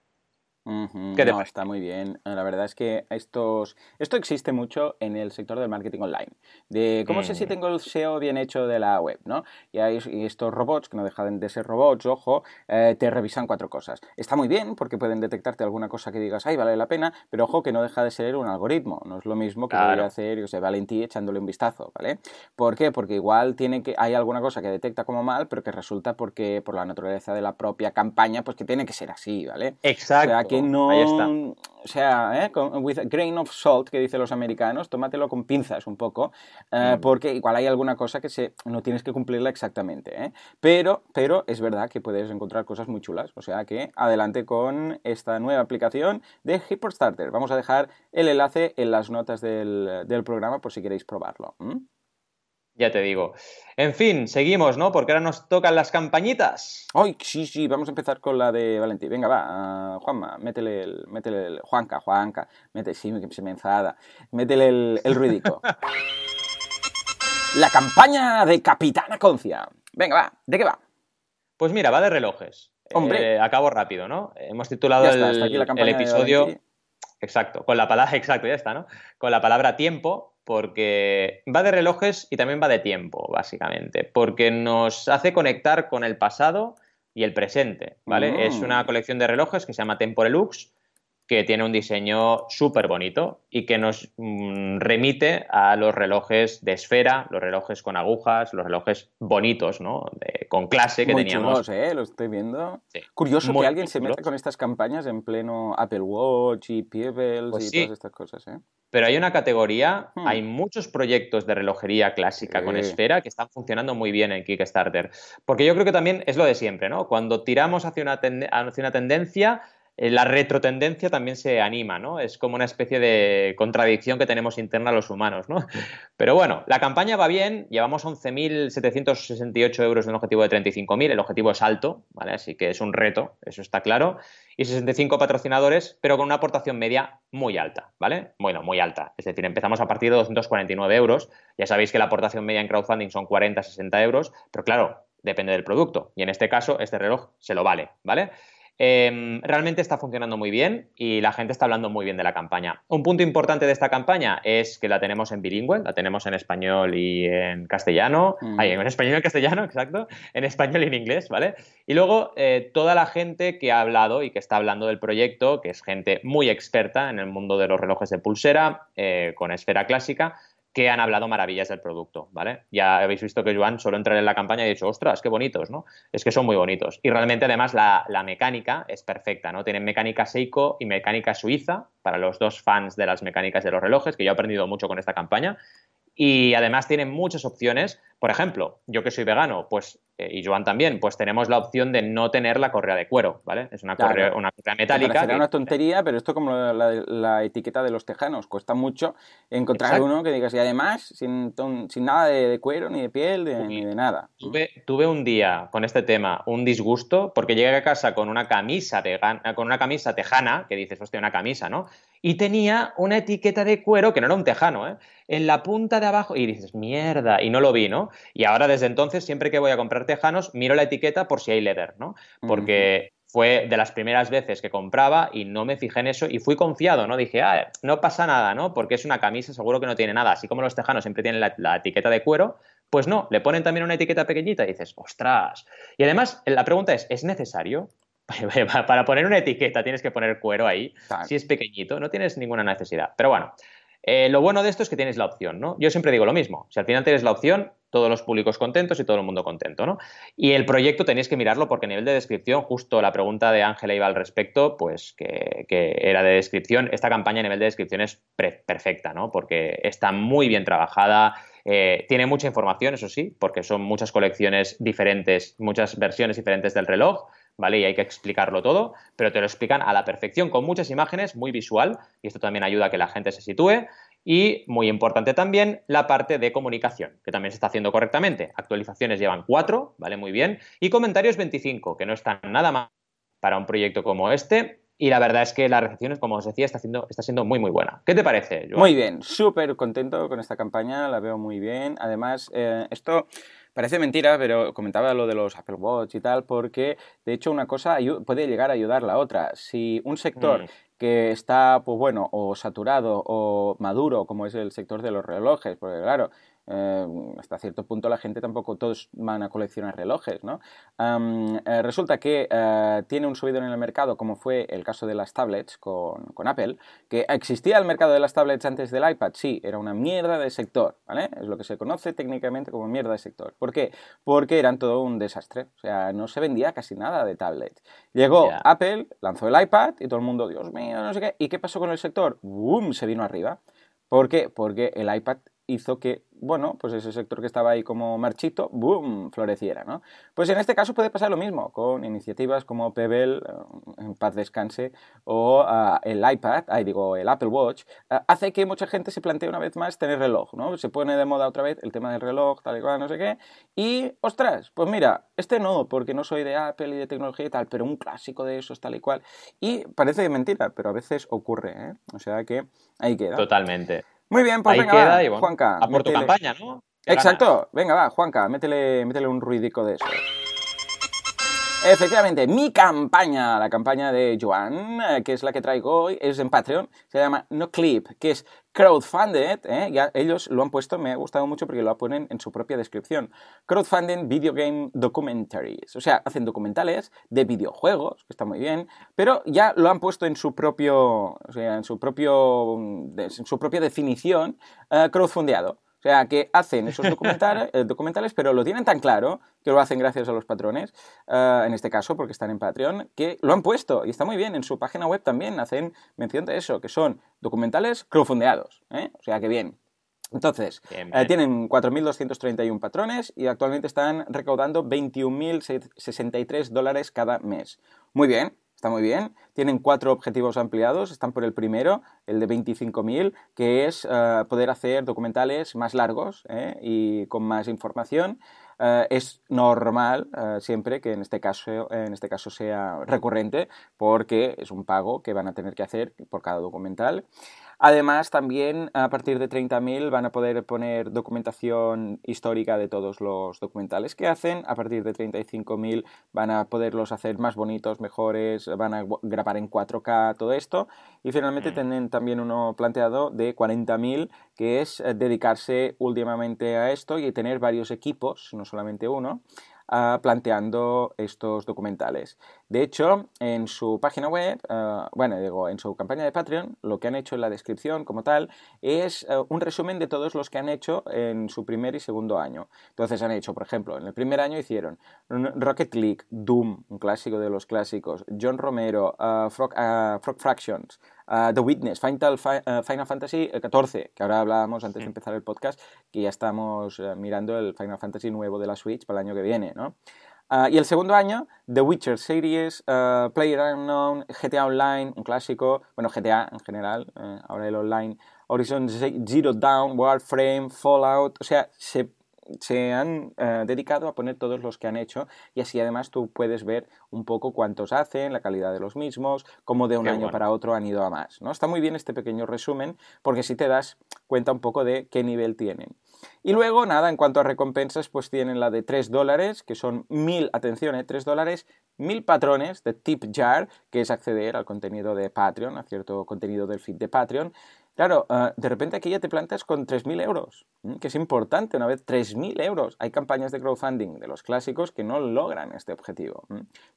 No, está muy bien. La verdad es que estos, esto existe mucho en el sector del marketing online. De cómo sé si mm. tengo el SEO bien hecho de la web, ¿no? Y, hay, estos robots, que no dejan de ser robots, ojo, eh, te revisan cuatro cosas. Está muy bien porque pueden detectarte alguna cosa que digas, ay, vale la pena, pero ojo que no deja de ser un algoritmo. No es lo mismo que claro. hacer, yo sé, Valentí echándole un vistazo, ¿vale? ¿Por qué? Porque igual tiene que, hay alguna cosa que detecta como mal, pero que resulta porque por la naturaleza de la propia campaña, pues que tiene que ser así, ¿vale? Exacto no. O sea, ¿eh? with a grain of salt, que dicen los americanos, tómatelo con pinzas un poco, eh, mm. porque igual hay alguna cosa que se, no tienes que cumplirla exactamente. ¿eh? Pero, pero es verdad que puedes encontrar cosas muy chulas. O sea que adelante con esta nueva aplicación de Starter. Vamos a dejar el enlace en las notas del, programa por si queréis probarlo. Ya te digo. En fin, seguimos, ¿no? Porque ahora nos tocan las campañitas. Ay, sí, sí, vamos a empezar con la de Valentín. Venga, va, ah, Juanma, métele el, métele el... Juanca, Juanca, métele, sí, se me enfada. Métele el, el ruidico. la campaña de Capitana Concia. Venga, va, ¿de qué va? Pues mira, va de relojes. Hombre. Eh, acabo rápido, ¿no? Hemos titulado el, episodio... Exacto, con la palabra, exacto, ya está, ¿no? Con la palabra tiempo, porque va de relojes y también va de tiempo, básicamente, porque nos hace conectar con el pasado y el presente, ¿vale? Es mm. una colección de relojes que se llama Temporelux, que tiene un diseño súper bonito y que nos mm, remite a los relojes de esfera, los relojes con agujas, los relojes bonitos, ¿no? con clase que Muy teníamos. Chulos, ¿eh? Lo estoy viendo. Curioso que alguien se meta con estas campañas en pleno Apple Watch y Pebbles pues y todas estas cosas, ¿eh? Pero hay una categoría, hmm. hay muchos proyectos de relojería clásica con esfera que están funcionando muy bien en Kickstarter. Porque yo creo que también es lo de siempre, ¿no? Cuando tiramos hacia una, hacia una tendencia, la retrotendencia también se anima, ¿no? Es como una especie de contradicción que tenemos interna los humanos, ¿no? Pero bueno, la campaña va bien, llevamos 11.768 euros de un objetivo de 35.000, el objetivo es alto, ¿vale? Así que es un reto, eso está claro, y 65 patrocinadores, pero con una aportación media muy alta, ¿vale? Bueno, muy alta, es decir, empezamos a partir de 249 euros, ya sabéis que la aportación media en crowdfunding son 40-60 euros, pero claro, depende del producto, y en este caso este reloj se lo vale, ¿vale? Em, realmente está funcionando muy bien y la gente está hablando muy bien de la campaña. Un punto importante de esta campaña es que la tenemos en bilingüe, la tenemos en español y en castellano, mm. en español y en castellano, exacto, en español y en inglés, ¿vale? Y luego eh, toda la gente que ha hablado y que está hablando del proyecto, que es gente muy experta en el mundo de los relojes de pulsera, eh, con esfera clásica, que han hablado maravillas del producto, ¿vale? Ya habéis visto que Joan solo entrar en la campaña y ha dicho, ostras, qué bonitos, ¿no? Es que son muy bonitos. Y realmente además la, mecánica es perfecta, ¿no? Tienen mecánica Seiko y mecánica suiza para los dos fans de las mecánicas de los relojes, que yo he aprendido mucho con esta campaña. Y además tienen muchas opciones. Por ejemplo, yo que soy vegano, pues eh, y Joan también, pues tenemos la opción de no tener la correa de cuero, ¿vale? Es una, correa, una correa metálica. Será una tontería, pero esto como la, etiqueta de los tejanos. Cuesta mucho encontrar uno que digas, y además, sin, sin nada de, cuero, ni de piel, ni de nada. Tuve, tuve, un día con este tema un disgusto, porque llegué a casa con una camisa, con una camisa tejana, que dices, hostia, una camisa, ¿no? Y tenía una etiqueta de cuero, que no era un tejano, ¿eh? En la punta de abajo, y dices, mierda, y no lo vi, ¿no? Y ahora desde entonces, siempre que voy a comprar tejanos, miro la etiqueta por si hay leather, ¿no? Porque fue de las primeras veces que compraba y no me fijé en eso y fui confiado, ¿no? Dije, ah, no pasa nada, ¿no? Porque es una camisa, seguro que no tiene nada. Así como los tejanos siempre tienen la, etiqueta de cuero, pues no, le ponen también una etiqueta pequeñita y dices, ostras. Y además, la pregunta es, ¿es necesario? Para poner una etiqueta tienes que poner cuero ahí. Si es pequeñito, no tienes ninguna necesidad. Pero bueno, eh, lo bueno de esto es que tienes la opción, ¿no? Yo siempre digo lo mismo. Si al final tienes la opción, todos los públicos contentos y todo el mundo contento, ¿no? Y el proyecto tenéis que mirarlo porque a nivel de descripción, justo la pregunta de Ángela iba al respecto, pues que, era de descripción, esta campaña a nivel de descripción es perfecta, ¿no? Porque está muy bien trabajada, eh, tiene mucha información, eso sí, porque son muchas colecciones diferentes, muchas versiones diferentes del reloj, ¿vale? Y hay que explicarlo todo, pero te lo explican a la perfección, con muchas imágenes, muy visual, y esto también ayuda a que la gente se sitúe. Y muy importante también la parte de comunicación, que también se está haciendo correctamente. Actualizaciones llevan 4, ¿vale? Muy bien. Y comentarios 25, que no están nada mal para un proyecto como este. Y la verdad es que la recepción, como os decía, está, haciendo, está siendo muy, muy buena. ¿Qué te parece, Muy bien, súper contento con esta campaña, la veo muy bien. Además, eh, esto Parece mentira, pero comentaba lo de los Apple Watch y tal, porque de hecho una cosa puede llegar a ayudar a la otra. Si un sector mm. que está, pues bueno, o saturado o maduro, como es el sector de los relojes, porque claro, eh, hasta cierto punto la gente tampoco todos van a coleccionar relojes, ¿no? Eh, resulta que eh, tiene un subido en el mercado, como fue el caso de las tablets con, Apple, que existía el mercado de las tablets antes del iPad, sí, era una mierda de sector, ¿vale? Es lo que se conoce técnicamente como mierda de sector. ¿Por qué? Porque eran todo un desastre, o sea, no se vendía casi nada de tablets. Llegó Apple, lanzó el iPad y todo el mundo, Dios mío, no sé qué, ¿y qué pasó con el sector? ¡Bum! Se vino arriba. ¿Por qué? Porque el iPad hizo que, bueno, pues ese sector que estaba ahí como marchito, boom, floreciera, ¿no? Pues en este caso puede pasar lo mismo, con iniciativas como Pebble, eh, en paz descanse, o ah, el iPad, ahí digo, el Apple Watch, ah, hace que mucha gente se plantee una vez más tener reloj, ¿no? Se pone de moda otra vez el tema del reloj, tal y cual, no sé qué, y, ostras, pues mira, este no, porque no soy de Apple y de tecnología y tal, pero un clásico de esos, tal y cual, y parece mentira, pero a veces ocurre, ¿eh? O sea que ahí queda. Totalmente. Muy bien, pues venga, va, Juanca. A por tu campaña, ¿no? Exacto. Venga, va, Juanca, métele, métele un ruidico de eso. Efectivamente, mi campaña, la campaña de Joan, eh, que es la que traigo hoy, es en Patreon, se llama No Clip, que es crowdfunded, ¿eh? ya ellos lo han puesto, me ha gustado mucho porque lo ponen en su propia descripción. Crowdfunding Video Game Documentaries, o sea, hacen documentales de videojuegos, que está muy bien, pero ya lo han puesto en su propio, o sea, en su propio, en su propia definición, uh, crowdfundeado. O sea, que hacen esos documentales, eh, documentales, pero lo tienen tan claro que lo hacen gracias a los patrones, eh, en este caso porque están en Patreon, que lo han puesto y está muy bien. En su página web también hacen mención de eso, que son documentales crowdfundeados. ¿eh? O sea, que bien. Entonces, tienen 4.231 patrones y actualmente están recaudando 21.063 dólares cada mes. Muy bien, está muy bien. Tienen cuatro objetivos ampliados, están por el primero, el de 25.000, que es eh, poder hacer documentales más largos eh, y con más información. Eh, es normal siempre que en este, caso, en este caso sea recurrente porque es un pago que van a tener que hacer por cada documental. Además, también a partir de 30.000 van a poder poner documentación histórica de todos los documentales que hacen. A partir de 35.000 van a poderlos hacer más bonitos, mejores, van a grabar en 4K, todo esto. Y finalmente mm. tienen también uno planteado de 40.000, que es eh, dedicarse últimamente a esto y tener varios equipos, no solamente uno planteando estos documentales. De hecho, en su página web, eh, bueno, digo, en su campaña de Patreon, lo que han hecho en la descripción como tal es eh, un resumen de todos los que han hecho en su primer y segundo año. Entonces han hecho, por ejemplo, en el primer año hicieron Rocket League, Doom, un clásico de los clásicos, John Romero, uh, Frog, Fractions, uh, The Witness, Final, uh, Final Fantasy XIV, que ahora hablábamos antes de empezar el podcast, que ya estamos mirando el Final Fantasy nuevo de la Switch para el año que viene, ¿no? Uh, y el segundo año, The Witcher Series, uh, Player Unknown, GTA Online, un clásico, bueno, GTA en general, ahora el online, Horizon Zero Dawn, Warframe, Fallout, o sea, se se han eh, dedicado a poner todos los que han hecho y así además tú puedes ver un poco cuántos hacen, la calidad de los mismos, cómo de un año para otro han ido a más. ¿no? Está muy bien este pequeño resumen porque si te das cuenta un poco de qué nivel tienen. Y luego, nada, en cuanto a recompensas, pues tienen la de 3 dólares, que son mil, atención, ¿eh? 3 dólares, mil patrones de Tip Jar, que es acceder al contenido de Patreon, a cierto contenido del feed de Patreon. Claro, uh, de repente aquí ya te plantas con 3.000 euros, que es importante una vez 3.000 euros. Hay campañas de crowdfunding de los clásicos que no logran este objetivo.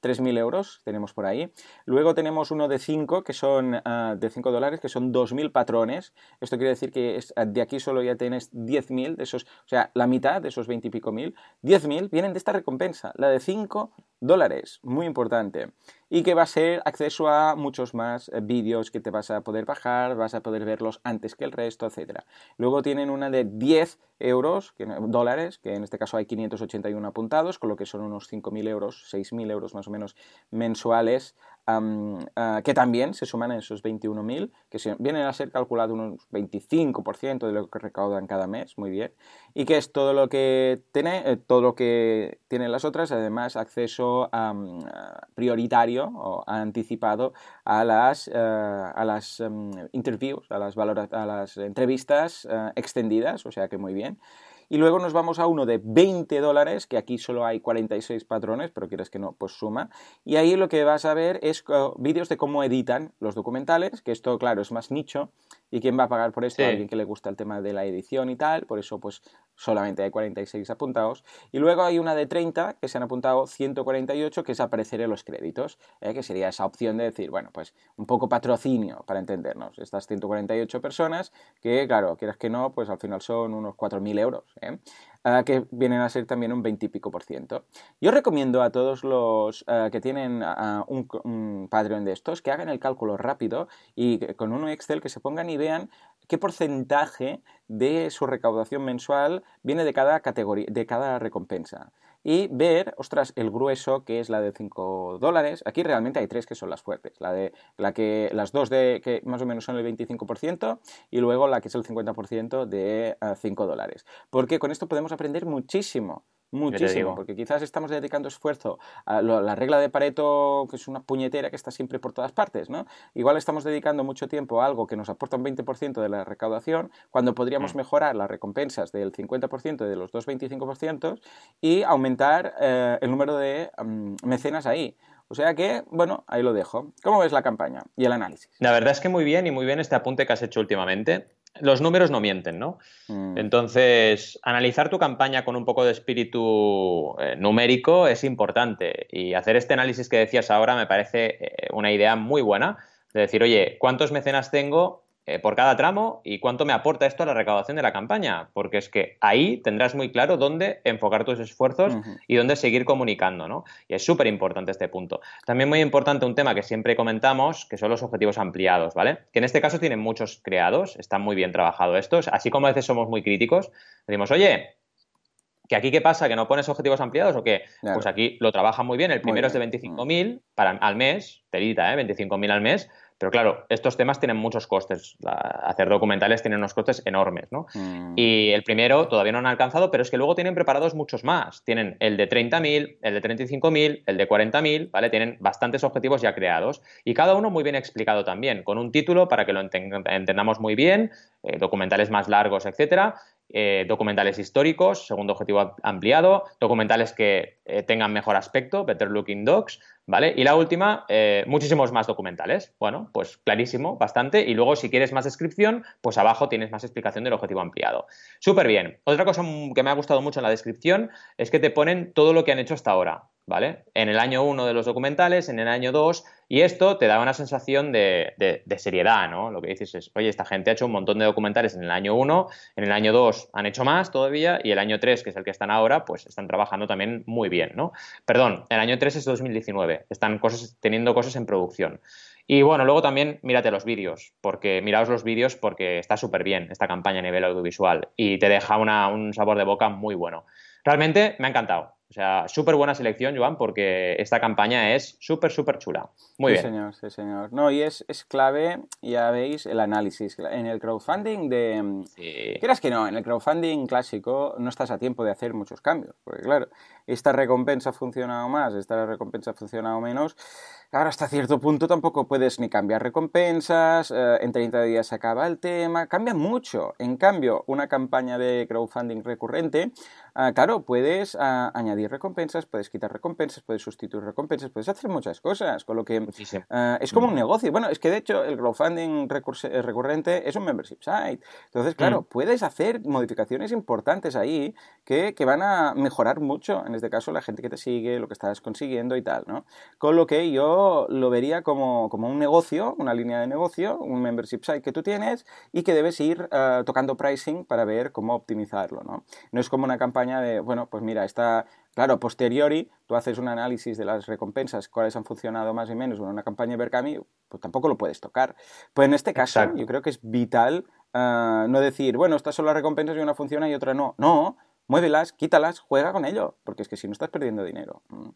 3.000 euros tenemos por ahí. Luego tenemos uno de 5, que son uh, de 5 dólares, que son 2.000 patrones. Esto quiere decir que es, de aquí solo ya tienes 10.000 de esos, o sea, la mitad de esos 20 y pico mil. 10.000 vienen de esta recompensa. La de 5 dólares, muy importante. Y que va a ser acceso a muchos más eh, vídeos que te vas a poder bajar, vas a poder verlos antes que el resto, etc. Luego tienen una de 10 euros, dólares, que en este caso hay 581 apuntados, con lo que son unos 5.000 euros, 6.000 euros más o menos mensuales Ah, que también se suman a esos 21.000, que vienen a ser calculados unos 25% de lo que recaudan cada mes, muy bien, y que es todo lo que tiene, eh, todo lo que tienen las otras, además acceso prioritario o anticipado a las, eh, a las interviews, a las, a las entrevistas eh, extendidas, o sea que muy bien. Y luego nos vamos a uno de 20 dólares, que aquí solo hay 46 patrones, pero quieres que no, pues suma. Y ahí lo que vas a ver es vídeos de cómo editan los documentales, que esto, claro, es más nicho. ¿Y quién va a pagar por esto? Alguien que le gusta el tema de la edición y tal. Por eso, pues, solamente hay 46 apuntados. Y luego hay una de 30 que se han apuntado 148, que es aparecer en los créditos, ¿eh? que sería esa opción de decir, bueno, pues un poco patrocinio para entendernos. Estas 148 personas que, claro, quieras que no, pues al final son unos 4.000 euros. ¿eh? Ah, que vienen a ser también un 20 y pico por ciento. Yo recomiendo a todos los ah, que tienen ah, un, un Patreon de estos que hagan el cálculo rápido y con un Excel que se pongan y vean qué porcentaje de su recaudación mensual viene de cada categoría, de cada recompensa y ver, ostras, el grueso que es la de 5 dólares. Aquí realmente hay tres que son las fuertes. La de la que las dos de que más o menos son el 25% y luego la que es el 50% de 5 dólares. Porque con esto podemos aprender muchísimo Muchísimo, porque quizás estamos dedicando esfuerzo a la regla de Pareto, que es una puñetera que está siempre por todas partes, ¿no? Igual estamos dedicando mucho tiempo a algo que nos aporta un 20% de la recaudación, cuando podríamos mm. mejorar las recompensas del 50% de los dos 25% y aumentar eh, el número de mm, mecenas ahí. O sea que, bueno, ahí lo dejo. ¿Cómo ves la campaña y el análisis? La verdad es que muy bien y muy bien este apunte que has hecho últimamente los números no mienten, ¿no? Mm. Entonces, analizar tu campaña con un poco de espíritu eh, numérico es importante y hacer este análisis que decías ahora me parece eh, una idea muy buena. De decir, oye, ¿cuántos mecenas tengo? Eh, por cada tramo y cuánto me aporta esto a la recaudación de la campaña, porque es que ahí tendrás muy claro dónde enfocar tus esfuerzos y dónde seguir comunicando, ¿no? Y es súper importante este punto. También muy importante un tema que siempre comentamos, que son los objetivos ampliados, ¿vale? Que en este caso tienen muchos creados, están muy bien trabajados estos, así como a veces somos muy críticos, decimos, oye, ¿Que aquí qué pasa? ¿Que no pones objetivos ampliados o qué? Pues aquí lo trabajan muy bien. El primero es de 25.000 para, al mes, telita, ¿eh? 25.000 al mes. Pero claro, estos temas tienen muchos costes. hacer documentales tiene unos costes enormes, ¿no? Mm. Y el primero todavía no han alcanzado, pero es que luego tienen preparados muchos más. Tienen el de 30.000, el de 35.000, el de 40.000, ¿vale? Tienen bastantes objetivos ya creados. Y cada uno muy bien explicado también, con un título para que lo entendamos muy bien, eh, documentales más largos, etcétera. Eh, documentales históricos, segundo objetivo ampliado, documentales que eh, tengan mejor aspecto, better looking docs, ¿vale? Y la última, eh, muchísimos más documentales. Bueno, pues clarísimo, bastante. Y luego, si quieres más descripción, pues abajo tienes más explicación del objetivo ampliado. Súper bien. Otra cosa que me ha gustado mucho en la descripción es que te ponen todo lo que han hecho hasta ahora. ¿Vale? En el año 1 de los documentales, en el año 2, y esto te da una sensación de, seriedad, ¿no? Lo que dices es, oye, esta gente ha hecho un montón de documentales en el año 1, en el año 2 han hecho más todavía, y el año 3, que es el que están ahora, pues están trabajando también muy bien, ¿no? Perdón, el año 3 es 2019, están cosas, teniendo cosas en producción. Y bueno, luego también mírate los vídeos, porque miraos los vídeos porque está súper bien esta campaña a nivel audiovisual y te deja un sabor de boca muy bueno. Realmente me ha encantado. O sea, súper buena selección, Joan, porque esta campaña es súper, súper chula. Muy sí, bien. señor, sí, señor. No, y es, es, clave, ya veis, el análisis. En el crowdfunding de... Sí. Quieras que no, en el crowdfunding clásico no estás a tiempo de hacer muchos cambios. Porque claro, esta recompensa ha funcionado más, esta recompensa ha funcionado menos. Ahora, hasta cierto punto tampoco puedes ni cambiar recompensas, eh, en 30 días se acaba el tema, cambia mucho. En cambio, una campaña de crowdfunding recurrente, ah, claro, puedes ah, añadir recompensas, puedes quitar recompensas, puedes sustituir recompensas, puedes hacer muchas cosas, con lo que ah, es como un negocio. Bueno, es que de hecho el crowdfunding eh, recurrente es un membership site. Entonces, claro, mm. puedes hacer modificaciones importantes ahí que, que van a mejorar mucho, en este caso, la gente que te sigue, lo que estás consiguiendo y tal, ¿no? Con lo que yo lo vería como, un negocio, una línea de negocio, un membership site que tú tienes y que debes ir eh, tocando pricing para ver cómo optimizarlo, ¿no? No es como una campaña de, bueno, pues mira, está, claro, posteriori tú haces un análisis de las recompensas, cuáles han funcionado más y menos en una campaña de Berkami, pues tampoco lo puedes tocar. Pues en este caso yo creo que es vital eh, no decir, bueno, estas son las recompensas y una funciona y otra no. No, muévelas, quítalas, juega con ello, porque es que si no estás perdiendo dinero. Mm.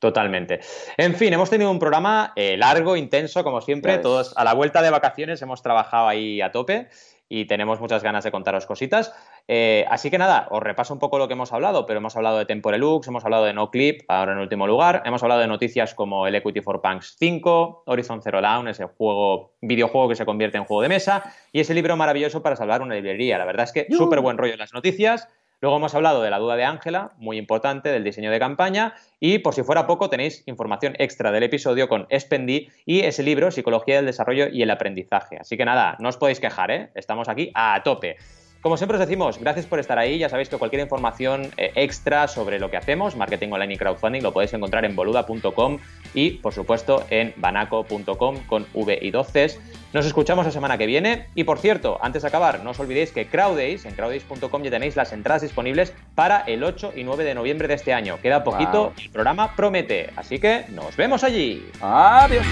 Totalmente. En fin, hemos tenido un programa eh, largo, intenso, como siempre. Todos a la vuelta de vacaciones hemos trabajado ahí a tope y tenemos muchas ganas de contaros cositas. Eh, así que nada, os repaso un poco lo que hemos hablado, pero hemos hablado de Temporelux, hemos hablado de NoClip, ahora en último lugar, hemos hablado de noticias como el Equity for Punks 5, Horizon Zero Dawn, ese juego, videojuego que se convierte en juego de mesa, y ese libro maravilloso para salvar una librería. La verdad es que súper buen rollo en las noticias. Luego hemos hablado de la duda de Ángela, muy importante, del diseño de campaña. Y por si fuera poco, tenéis información extra del episodio con Spendí y ese libro, Psicología del Desarrollo y el Aprendizaje. Así que nada, no os podéis quejar, ¿eh? Estamos aquí a tope. Como siempre os decimos, gracias por estar ahí. Ya sabéis que cualquier información eh, extra sobre lo que hacemos, marketing online y crowdfunding, lo podéis encontrar en boluda.com y, por supuesto, en banaco.com con V y 12. Nos escuchamos la semana que viene. Y por cierto, antes de acabar, no os olvidéis que Crowdays, en crowdays.com ya tenéis las entradas disponibles para el 8 y 9 de noviembre de este año. Queda poquito y el programa promete. Así que nos vemos allí. Adiós.